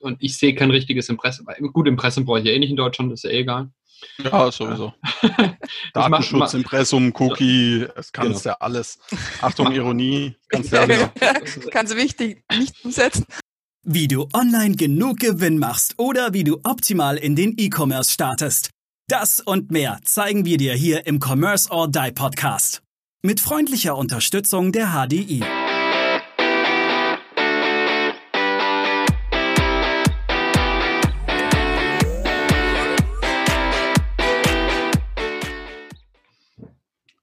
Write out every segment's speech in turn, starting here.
und ich sehe kein richtiges Impressum. Gut, Impressum brauche ich ja eh nicht in Deutschland, ist ja eh egal. Ja, sowieso. Datenschutz, Impressum, Cookie, es kannst genau. ja alles. Achtung, Ironie, kannst ja alles. kannst du wichtig nicht umsetzen. Wie du online genug Gewinn machst oder wie du optimal in den E-Commerce startest. Das und mehr zeigen wir dir hier im Commerce or Die Podcast. Mit freundlicher Unterstützung der HDI.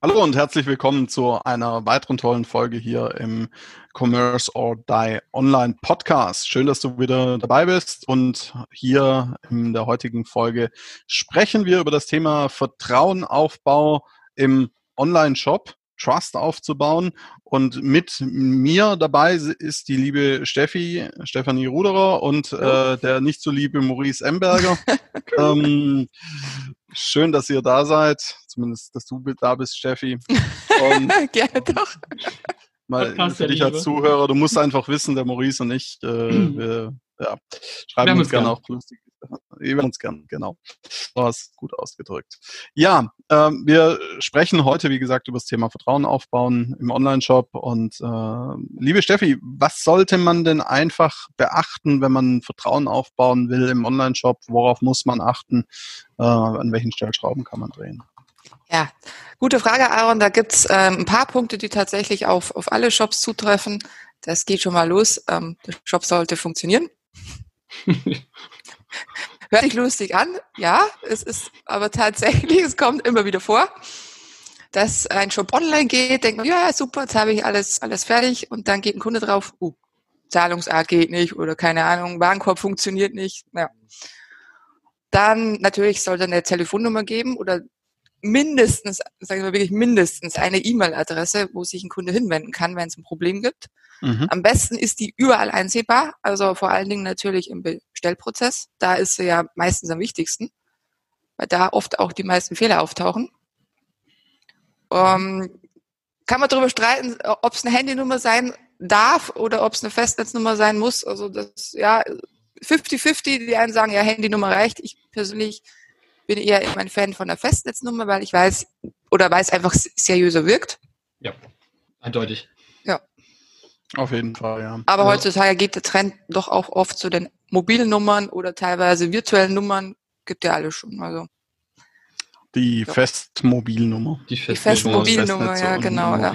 Hallo und herzlich willkommen zu einer weiteren tollen Folge hier im Commerce or Die Online Podcast. Schön, dass du wieder dabei bist und hier in der heutigen Folge sprechen wir über das Thema Vertrauenaufbau im Online-Shop. Trust aufzubauen. Und mit mir dabei ist die liebe Steffi, Stefanie Ruderer und äh, der nicht so liebe Maurice Emberger. ähm, schön, dass ihr da seid. Zumindest, dass du da bist, Steffi. Und, Gerne doch. Mal für dich als Zuhörer, du musst einfach wissen, der Maurice und ich, äh, wir ja, schreiben uns gerne auch lustig wir uns gern, genau. Du hast gut ausgedrückt. Ja, ähm, wir sprechen heute, wie gesagt, über das Thema Vertrauen aufbauen im Online-Shop. Und äh, liebe Steffi, was sollte man denn einfach beachten, wenn man Vertrauen aufbauen will im Online-Shop? Worauf muss man achten? Äh, an welchen Stellschrauben kann man drehen? Ja, gute Frage, Aaron. Da gibt's ähm, ein paar Punkte, die tatsächlich auf, auf alle Shops zutreffen. Das geht schon mal los. Ähm, der Shop sollte funktionieren. Hört sich lustig an, ja, es ist aber tatsächlich, es kommt immer wieder vor, dass ein Shop online geht, denkt man, ja, super, jetzt habe ich alles, alles fertig und dann geht ein Kunde drauf, uh, Zahlungsart geht nicht oder keine Ahnung, Warenkorb funktioniert nicht. Ja. Dann natürlich sollte eine Telefonnummer geben oder mindestens, sagen wir wirklich mindestens eine E-Mail-Adresse, wo sich ein Kunde hinwenden kann, wenn es ein Problem gibt. Mhm. Am besten ist die überall einsehbar, also vor allen Dingen natürlich im Bestellprozess. Da ist sie ja meistens am wichtigsten, weil da oft auch die meisten Fehler auftauchen. Ähm, kann man darüber streiten, ob es eine Handynummer sein darf oder ob es eine Festnetznummer sein muss. Also das, ja, 50-50, die einen sagen, ja, Handynummer reicht. Ich persönlich bin eher immer ein Fan von der Festnetznummer, weil ich weiß oder weiß einfach seriöser wirkt. Ja, eindeutig. Auf jeden Fall, ja. Aber also, heutzutage geht der Trend doch auch oft zu den mobilen Nummern oder teilweise virtuellen Nummern. Gibt ja alle schon. Also. Die ja. Festmobilnummer. Die, Fest die Festmobilnummer, ja, genau. Ja.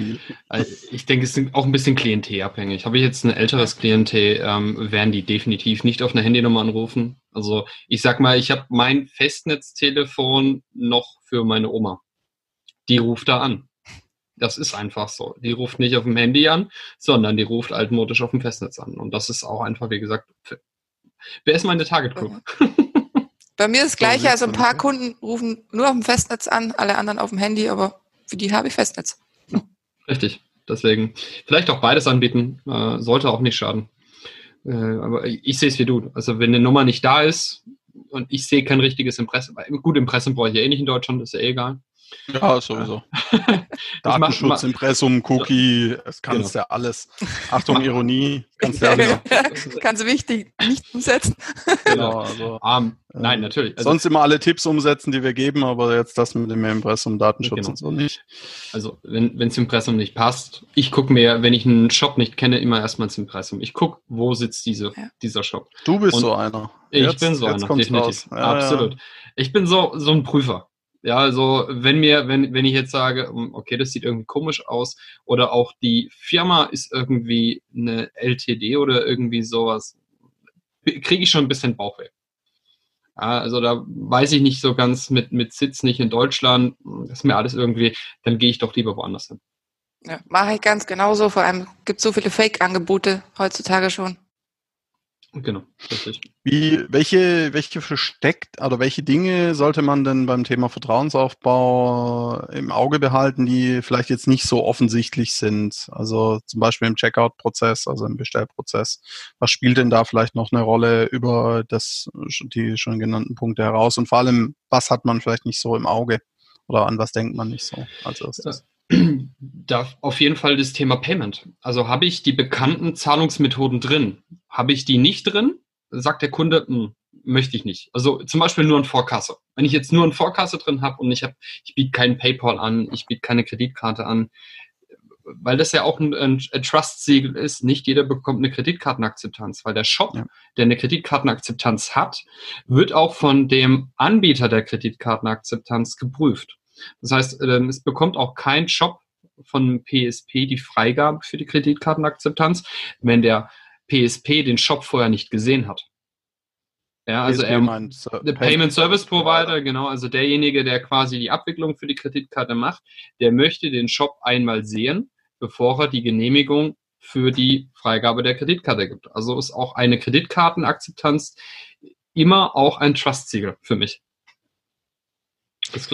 Also ich denke, es ist auch ein bisschen klientelabhängig. Habe ich jetzt ein älteres Klientel, ähm, werden die definitiv nicht auf eine Handynummer anrufen. Also ich sag mal, ich habe mein Festnetztelefon noch für meine Oma. Die ruft da an. Das ist einfach so. Die ruft nicht auf dem Handy an, sondern die ruft altmodisch auf dem Festnetz an. Und das ist auch einfach, wie gesagt, wer ist meine Target Group? Bei mir ist das Gleiche. Also ein paar Kunden rufen nur auf dem Festnetz an, alle anderen auf dem Handy, aber für die habe ich Festnetz. Richtig. Deswegen vielleicht auch beides anbieten. Äh, sollte auch nicht schaden. Äh, aber ich sehe es wie du. Also wenn eine Nummer nicht da ist und ich sehe kein richtiges Impressum, gut, Impressum brauche ich ja eh nicht in Deutschland, ist ja eh egal. Ja, sowieso. Datenschutz, Impressum, Cookie, es kannst genau. ja alles. Achtung, Ironie, kannst ja alles. kannst du wichtig nicht umsetzen. Genau, also, um, nein, natürlich. Also, sonst immer alle Tipps umsetzen, die wir geben, aber jetzt das mit dem Impressum, Datenschutz genau. und so nicht. Also, wenn das Impressum nicht passt, ich gucke mir, wenn ich einen Shop nicht kenne, immer erstmal ins Impressum. Ich gucke, wo sitzt diese, ja. dieser Shop. Du bist und so einer. Ich jetzt, bin so einer, definitiv. Ja, Absolut. Ich bin so, so ein Prüfer. Ja, also wenn mir, wenn, wenn ich jetzt sage, hm, okay, das sieht irgendwie komisch aus, oder auch die Firma ist irgendwie eine LTD oder irgendwie sowas, kriege ich schon ein bisschen Bauchweh. Ja, also da weiß ich nicht so ganz mit, mit Sitz nicht in Deutschland, das ist mir alles irgendwie, dann gehe ich doch lieber woanders hin. Ja, mache ich ganz genauso. Vor allem gibt es so viele Fake-Angebote heutzutage schon. Genau, richtig. Wie, welche, welche versteckt oder welche Dinge sollte man denn beim Thema Vertrauensaufbau im Auge behalten, die vielleicht jetzt nicht so offensichtlich sind? Also zum Beispiel im Checkout-Prozess, also im Bestellprozess. Was spielt denn da vielleicht noch eine Rolle über das, die schon genannten Punkte heraus? Und vor allem, was hat man vielleicht nicht so im Auge? Oder an was denkt man nicht so als erstes? Da auf jeden Fall das Thema Payment. Also habe ich die bekannten Zahlungsmethoden drin? Habe ich die nicht drin? Sagt der Kunde, hm, möchte ich nicht. Also zum Beispiel nur ein Vorkasse. Wenn ich jetzt nur ein Vorkasse drin habe und ich habe, ich biete keinen PayPal an, ich biete keine Kreditkarte an, weil das ja auch ein, ein, ein Trust-Siegel ist, nicht jeder bekommt eine Kreditkartenakzeptanz, weil der Shop, ja. der eine Kreditkartenakzeptanz hat, wird auch von dem Anbieter der Kreditkartenakzeptanz geprüft. Das heißt, ähm, es bekommt auch kein Shop von PSP die Freigabe für die Kreditkartenakzeptanz, wenn der PSP den Shop vorher nicht gesehen hat. Ja, also er, der Payment Service Provider, genau, also derjenige, der quasi die Abwicklung für die Kreditkarte macht, der möchte den Shop einmal sehen, bevor er die Genehmigung für die Freigabe der Kreditkarte gibt. Also ist auch eine Kreditkartenakzeptanz immer auch ein Trust-Siegel für mich. Das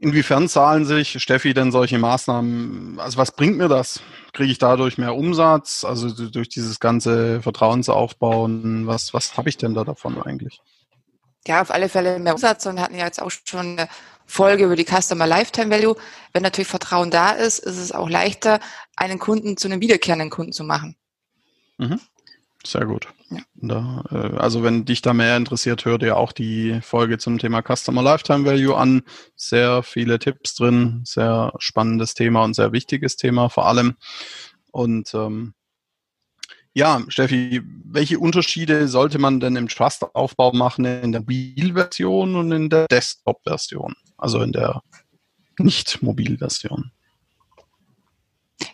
Inwiefern zahlen sich, Steffi, denn solche Maßnahmen? Also was bringt mir das? Kriege ich dadurch mehr Umsatz? Also durch dieses ganze Vertrauensaufbauen, was, was habe ich denn da davon eigentlich? Ja, auf alle Fälle mehr Umsatz und hatten ja jetzt auch schon eine Folge über die Customer Lifetime Value. Wenn natürlich Vertrauen da ist, ist es auch leichter, einen Kunden zu einem wiederkehrenden Kunden zu machen. Mhm. Sehr gut. Ja. Da, äh, also wenn dich da mehr interessiert, hör dir auch die Folge zum Thema Customer Lifetime Value an. Sehr viele Tipps drin, sehr spannendes Thema und sehr wichtiges Thema vor allem. Und ähm, ja, Steffi, welche Unterschiede sollte man denn im Trust-Aufbau machen in der Mobilversion und in der Desktop-Version? Also in der Nicht-Mobil-Version?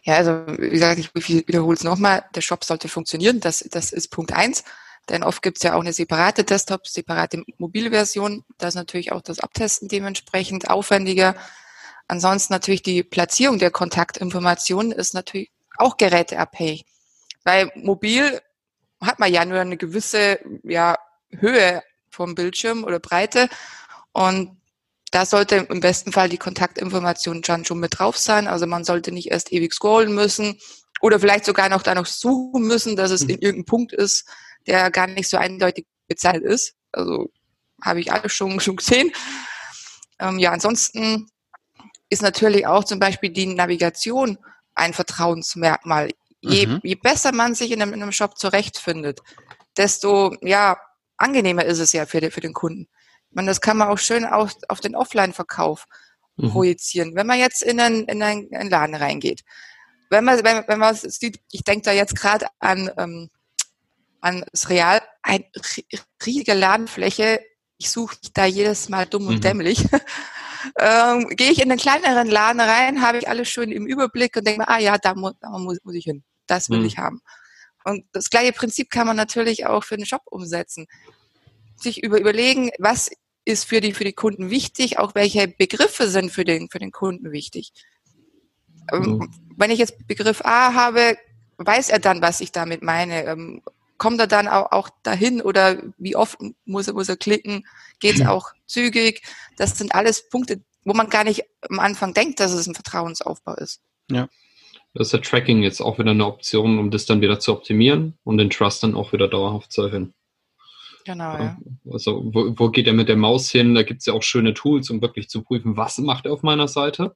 Ja, also wie gesagt, ich wiederhole es nochmal, der Shop sollte funktionieren, das, das ist Punkt eins. Denn oft gibt es ja auch eine separate Desktop, separate Mobilversion. Da ist natürlich auch das Abtesten dementsprechend aufwendiger. Ansonsten natürlich die Platzierung der Kontaktinformationen ist natürlich auch geräteabhängig. Weil mobil hat man ja nur eine gewisse ja, Höhe vom Bildschirm oder Breite. Und da sollte im besten Fall die Kontaktinformation dann schon mit drauf sein. Also man sollte nicht erst ewig scrollen müssen oder vielleicht sogar noch da noch suchen müssen, dass es in mhm. irgendeinem Punkt ist, der gar nicht so eindeutig bezahlt ist. Also habe ich alles schon, schon gesehen. Ähm, ja, ansonsten ist natürlich auch zum Beispiel die Navigation ein Vertrauensmerkmal. Je, mhm. je besser man sich in einem, in einem Shop zurechtfindet, desto ja, angenehmer ist es ja für, die, für den Kunden. Man, das kann man auch schön auf, auf den Offline-Verkauf mhm. projizieren. Wenn man jetzt in einen, in einen, Laden reingeht, wenn man, wenn, wenn man sieht, ich denke da jetzt gerade an, ähm, an das Real, eine riesige Ladenfläche, ich suche da jedes Mal dumm und mhm. dämlich. ähm, Gehe ich in einen kleineren Laden rein, habe ich alles schön im Überblick und denke mir, ah ja, da muss, da muss, muss ich hin. Das will mhm. ich haben. Und das gleiche Prinzip kann man natürlich auch für den Shop umsetzen. Sich über, überlegen, was ist für die, für die Kunden wichtig, auch welche Begriffe sind für den, für den Kunden wichtig. Mhm. Wenn ich jetzt Begriff A habe, weiß er dann, was ich damit meine. Ähm, kommt er dann auch, auch dahin oder wie oft muss er, muss er klicken? Geht es auch zügig? Das sind alles Punkte, wo man gar nicht am Anfang denkt, dass es ein Vertrauensaufbau ist. Ja. Das ist der Tracking jetzt auch wieder eine Option, um das dann wieder zu optimieren und den Trust dann auch wieder dauerhaft zu erhöhen. Genau, ja. Also wo, wo geht er mit der Maus hin? Da gibt es ja auch schöne Tools, um wirklich zu prüfen, was macht er auf meiner Seite,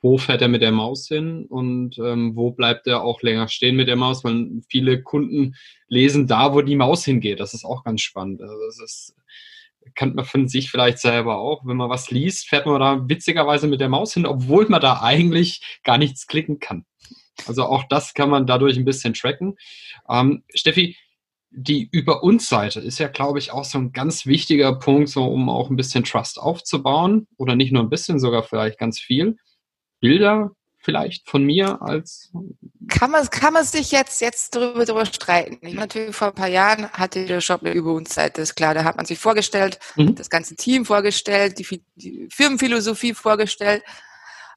wo fährt er mit der Maus hin und ähm, wo bleibt er auch länger stehen mit der Maus, weil viele Kunden lesen da, wo die Maus hingeht. Das ist auch ganz spannend. Also das ist, kennt man von sich vielleicht selber auch. Wenn man was liest, fährt man da witzigerweise mit der Maus hin, obwohl man da eigentlich gar nichts klicken kann. Also auch das kann man dadurch ein bisschen tracken. Ähm, Steffi, die Über uns Seite ist ja, glaube ich, auch so ein ganz wichtiger Punkt, so um auch ein bisschen Trust aufzubauen oder nicht nur ein bisschen, sogar vielleicht ganz viel. Bilder vielleicht von mir als kann man kann man sich jetzt jetzt darüber, darüber streiten. Ich natürlich vor ein paar Jahren hatte der Shop eine über uns Seite, ist klar. Da hat man sich vorgestellt, mhm. das ganze Team vorgestellt, die, die Firmenphilosophie vorgestellt.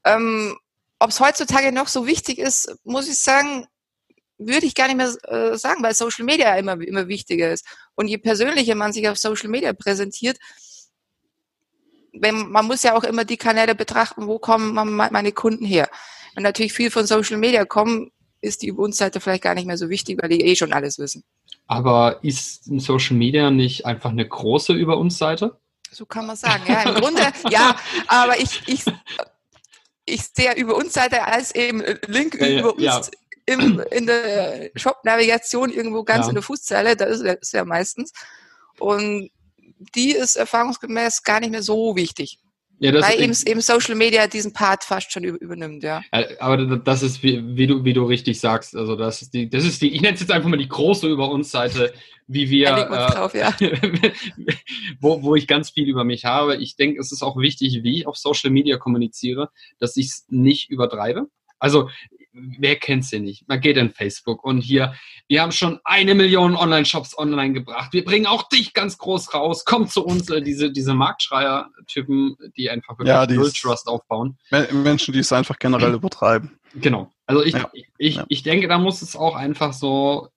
Ähm, Ob es heutzutage noch so wichtig ist, muss ich sagen, würde ich gar nicht mehr äh, sagen, weil Social Media immer, immer wichtiger ist. Und je persönlicher man sich auf Social Media präsentiert, wenn, man muss ja auch immer die Kanäle betrachten, wo kommen meine Kunden her. Wenn natürlich viel von Social Media kommen, ist die Übungsseite vielleicht gar nicht mehr so wichtig, weil die eh schon alles wissen. Aber ist Social Media nicht einfach eine große Über uns Seite? So kann man sagen, ja. Im Grunde, ja, aber ich, ich ich sehe über uns Seite als eben Link Ja, ja, über uns ja. Im, in der Shop-Navigation irgendwo ganz Ja. in der Fußzeile, da ist es ja meistens. Und die ist erfahrungsgemäß gar nicht mehr so wichtig, Ja, weil eben, eben Social Media diesen Part fast schon über- übernimmt, ja. Äh, Aber das ist, wie, wie, du, wie du richtig sagst, also das ist die, das ist die, ich nenne es jetzt einfach mal die große über uns Seite, wie wir, äh, drauf, ja. wo, wo ich ganz viel über mich habe. Ich denke, es ist auch wichtig, wie ich auf Social Media kommuniziere, dass ich es nicht übertreibe. Also, wer kennt sie nicht? Man geht in Facebook und hier, wir haben schon eine Million Online-Shops online gebracht. Wir bringen auch dich ganz groß raus. Komm zu uns, äh, diese, diese Marktschreier-Typen, die einfach wirklich Ja, die Null Trust aufbauen. Men- Menschen, die es einfach generell übertreiben. Genau. Also ich, Ja. ich, Ja. ich denke, da muss es auch einfach so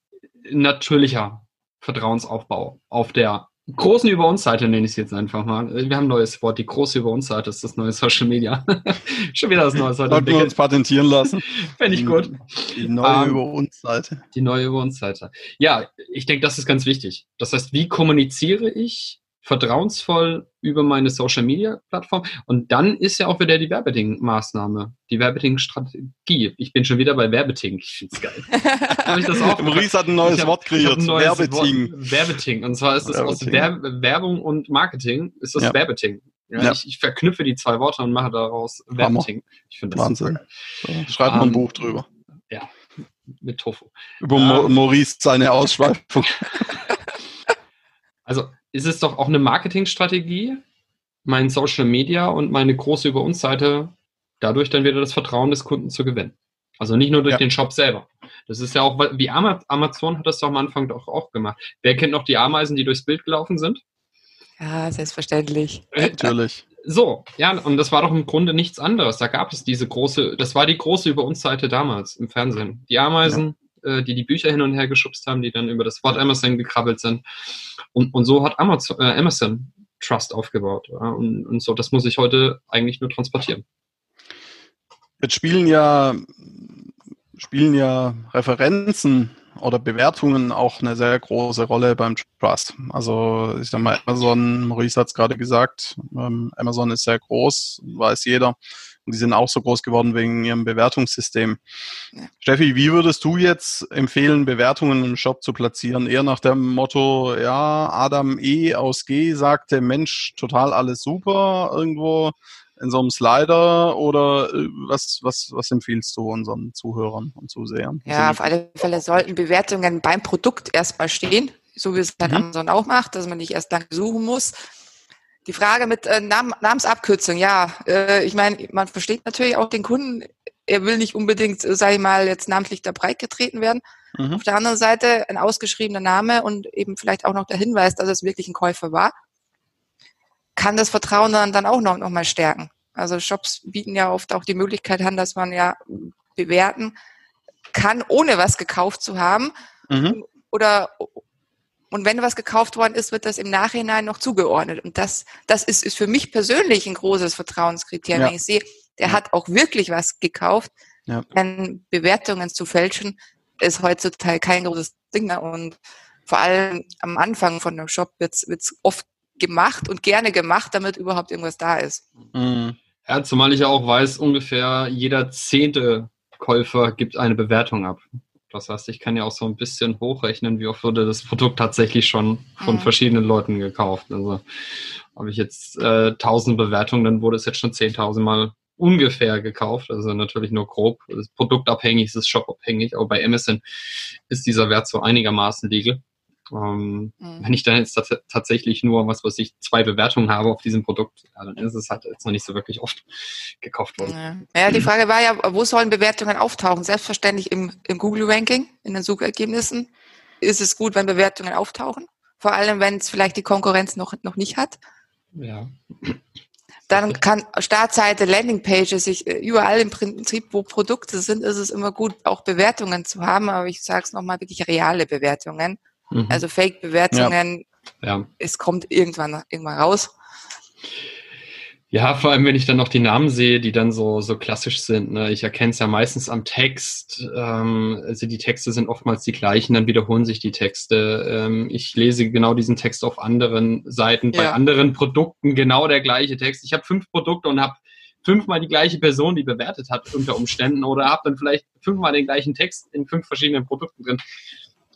natürlicher Vertrauensaufbau auf der großen Über uns Seite, nenne ich es jetzt einfach mal. Wir haben ein neues Wort, die große Über uns Seite ist das neue Social Media. Schon wieder das neue heute Sollten wir uns patentieren lassen. Fände ich gut. Die neue Ähm, über uns Seite. Die neue Über uns Seite. Ja, ich denke, das ist ganz wichtig. Das heißt, wie kommuniziere ich vertrauensvoll über meine Social Media Plattform? Und dann ist ja auch wieder die Werbeding-Maßnahme, die Werbeding-Strategie. Ich bin schon wieder bei Werbeding. Ich finde es geil. Habe ich das auch Maurice hat ein neues hab- Wort kreiert. neues Werbeting. Wort. Werbeting. Und zwar ist es aus Werbeting. Werb Werbung und Marketing, ist das Ja. Werbeting. Ja, Ja. Ich, ich verknüpfe die zwei Worte und mache daraus. Werbeting. Ich finde das Wahnsinn. super. So, schreibt mal ein Ähm, Buch drüber. Mit Tofu. Über Mo ähm, Maurice seine Ausschweifung. Also ist es doch auch eine Marketingstrategie, mein Social Media und meine große Über uns Seite dadurch dann wieder das Vertrauen des Kunden zu gewinnen. Also nicht nur durch Ja. den Shop selber. Das ist ja auch, wie Ama- Amazon hat das doch am Anfang doch auch gemacht. Wer kennt noch die Ameisen, die durchs Bild gelaufen sind? Ja, selbstverständlich. Natürlich. So, ja, und das war doch im Grunde nichts anderes. Da gab es diese große, das war die große Über uns Seite damals im Fernsehen. Die Ameisen, äh, die die Bücher hin und her geschubst haben, die dann über das Wort Amazon gekrabbelt sind. Und, und so hat Amazon, äh, Amazon Trust aufgebaut. Ja, und, und so, das muss ich heute eigentlich nur transportieren. Jetzt spielen ja, spielen ja Referenzen oder Bewertungen auch eine sehr große Rolle beim Trust. Also ich sag mal, Amazon, Maurice hat es gerade gesagt, ähm, Amazon ist sehr groß, weiß jeder. Und die sind auch so groß geworden wegen ihrem Bewertungssystem. Ja. Steffi, wie würdest du jetzt empfehlen, Bewertungen im Shop zu platzieren? Eher nach dem Motto, ja, Adam E aus G sagte, Mensch, total alles super, irgendwo in so einem Slider oder äh, was, was, was empfiehlst du unseren Zuhörern und Zusehern? Ja, auf alle Fälle sollten Bewertungen beim Produkt erstmal stehen, so wie es halt Mhm. Amazon auch macht, dass man nicht erst lange suchen muss. Die Frage mit äh, Nam Namensabkürzung, ja, äh, ich meine, man versteht natürlich auch den Kunden, er will nicht unbedingt, äh, sage ich mal, jetzt namentlich da breit getreten werden. Mhm. Auf der anderen Seite ein ausgeschriebener Name und eben vielleicht auch noch der Hinweis, dass es wirklich ein Käufer war, kann das Vertrauen dann, dann auch noch, noch mal stärken. Also Shops bieten ja oft auch die Möglichkeit an, dass man ja bewerten kann, ohne was gekauft zu haben. Mhm. Oder und wenn was gekauft worden ist, wird das im Nachhinein noch zugeordnet. Und das, das ist, ist für mich persönlich ein großes Vertrauenskriterium. Ja. Wenn ich sehe, der Ja. hat auch wirklich was gekauft, Ja. dann Bewertungen zu fälschen, ist heutzutage kein großes Ding mehr. Und vor allem am Anfang von einem Shop wird es oft gemacht und gerne gemacht, damit überhaupt irgendwas da ist. Mhm. Ja, zumal ich ja auch weiß, ungefähr jeder zehnte Käufer gibt eine Bewertung ab. Das heißt, ich kann ja auch so ein bisschen hochrechnen, wie oft wurde das Produkt tatsächlich schon von Mhm. verschiedenen Leuten gekauft. Also habe ich jetzt äh, 1000 Bewertungen, dann wurde es jetzt schon 10.000 Mal ungefähr gekauft. Also natürlich nur grob. Das ist produktabhängig, es ist shopabhängig, aber bei Amazon ist dieser Wert so einigermaßen legal. Ähm, Mhm. wenn ich dann jetzt tats tatsächlich nur, was weiß ich, zwei Bewertungen habe auf diesem Produkt, ja, dann ist es halt jetzt noch nicht so wirklich oft gekauft worden. Ja. ja, die Frage war ja, wo sollen Bewertungen auftauchen? Selbstverständlich im, im Google-Ranking, in den Suchergebnissen. Ist es gut, wenn Bewertungen auftauchen? Vor allem, wenn es vielleicht die Konkurrenz noch, noch nicht hat. Ja. Dann kann Startseite, Landingpages, sich überall im Prinzip, wo Produkte sind, ist es immer gut, auch Bewertungen zu haben. Aber ich sage es nochmal, wirklich reale Bewertungen. Mhm. Also Fake-Bewertungen, ja. es kommt irgendwann, irgendwann raus. Ja, vor allem, wenn ich dann noch die Namen sehe, die dann so, so klassisch sind. Ne? Ich erkenne es ja meistens am Text. Ähm, also die Texte sind oftmals die gleichen, dann wiederholen sich die Texte. Ähm, ich lese genau diesen Text auf anderen Seiten, bei Ja. anderen Produkten genau der gleiche Text. Ich habe fünf Produkte und habe fünfmal die gleiche Person, die bewertet hat unter Umständen oder habe dann vielleicht fünfmal den gleichen Text in fünf verschiedenen Produkten drin.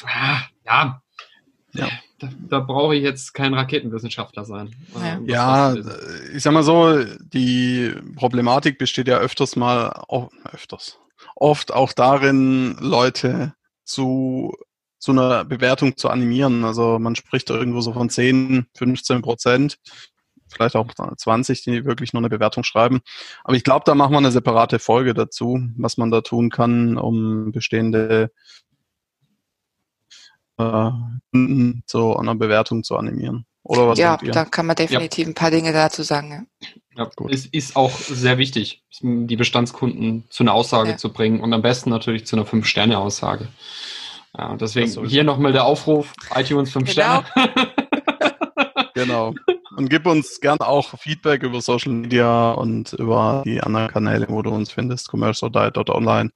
Ah, ja, ja. Da, da brauche ich jetzt kein Raketenwissenschaftler sein. Ja, ja ich sag mal so, die Problematik besteht ja öfters mal, oh, öfters, oft auch darin, Leute zu so einer Bewertung zu animieren. Also man spricht irgendwo so von 10, 15 Prozent, vielleicht auch 20, die wirklich nur eine Bewertung schreiben. Aber ich glaube, da machen wir eine separate Folge dazu, was man da tun kann, um bestehende äh, zu einer Bewertung zu animieren. Oder was ja, da kann man definitiv ja. ein paar Dinge dazu sagen. Ja, ja es ist auch sehr wichtig, die Bestandskunden zu einer Aussage ja. zu bringen und am besten natürlich zu einer Fünf-Sterne-Aussage. Ja, deswegen hier nochmal der Aufruf, iTunes 5 genau. Sterne. genau. Und gib uns gerne auch Feedback über Social Media und über die anderen Kanäle, wo du uns findest, commercialdiet.online.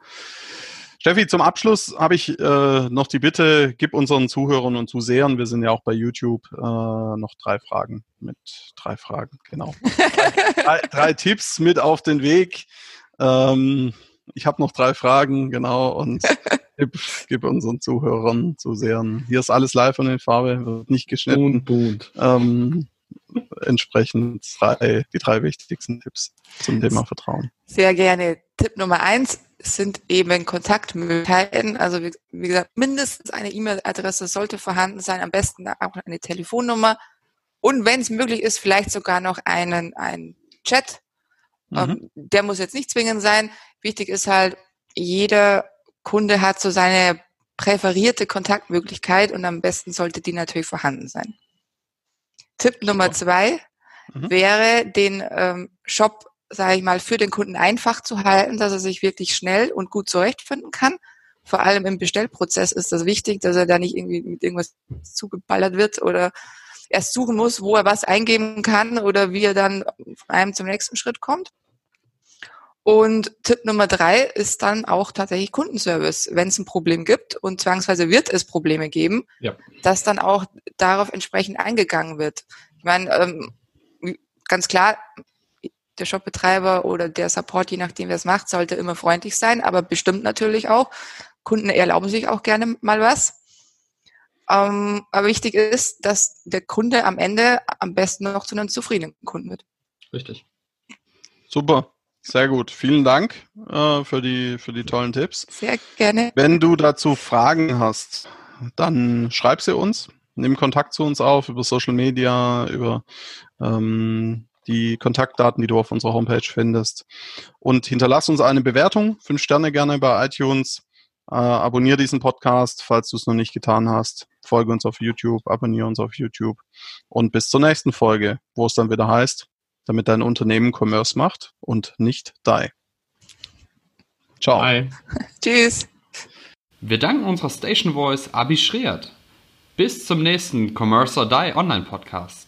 Steffi, zum Abschluss habe ich äh, noch die Bitte, gib unseren Zuhörern und Zusehern, wir sind ja auch bei YouTube, äh, noch drei Fragen mit drei Fragen, genau. drei, drei, Tipps mit auf den Weg. Ähm, ich habe noch drei Fragen, genau, und gib, gib unseren Zuhörern, Zusehern. Hier ist alles live und in Farbe, wird nicht geschnitten. Bund, Ähm, entsprechend drei, die drei wichtigsten Tipps zum Thema Vertrauen. Sehr gerne. Tipp Nummer eins sind eben Kontaktmöglichkeiten. Also wie, wie gesagt, mindestens eine E-Mail-Adresse sollte vorhanden sein, am besten auch eine Telefonnummer und wenn es möglich ist, vielleicht sogar noch einen, einen Chat. Mhm. Ähm, der muss jetzt nicht zwingend sein. Wichtig ist halt, jeder Kunde hat so seine präferierte Kontaktmöglichkeit und am besten sollte die natürlich vorhanden sein. Tipp Nummer zwei mhm. wäre, den ähm, Shop, sage ich mal, für den Kunden einfach zu halten, dass er sich wirklich schnell und gut zurechtfinden kann. Vor allem im Bestellprozess ist das wichtig, dass er da nicht irgendwie mit irgendwas zugeballert wird oder erst suchen muss, wo er was eingeben kann oder wie er dann von einem zum nächsten Schritt kommt. Und Tipp Nummer drei ist dann auch tatsächlich Kundenservice. Wenn es ein Problem gibt und zwangsweise wird es Probleme geben, ja. dass dann auch darauf entsprechend eingegangen wird. Ich meine, ähm, ganz klar, der Shopbetreiber oder der Support, je nachdem wer es macht, sollte immer freundlich sein, aber bestimmt natürlich auch. Kunden erlauben sich auch gerne mal was. Ähm, aber wichtig ist, dass der Kunde am Ende am besten noch zu einem zufriedenen Kunden wird. Richtig. Super. Sehr gut. Vielen Dank äh, für, die, für die tollen Tipps. Sehr gerne. Wenn du dazu Fragen hast, dann schreib sie uns. Nimm Kontakt zu uns auf über Social Media, über ähm, die Kontaktdaten, die du auf unserer Homepage findest. Und hinterlass uns eine Bewertung. Fünf Sterne gerne bei iTunes. Äh, abonniere diesen Podcast, falls du es noch nicht getan hast. Folge uns auf YouTube, abonniere uns auf YouTube. Und bis zur nächsten Folge, wo es dann wieder heißt, damit dein Unternehmen Commerce macht und nicht die. Ciao. Bye. Tschüss. Wir danken unserer Station Voice Abi Schreert. Bis zum nächsten Commerce or Die Online Podcast.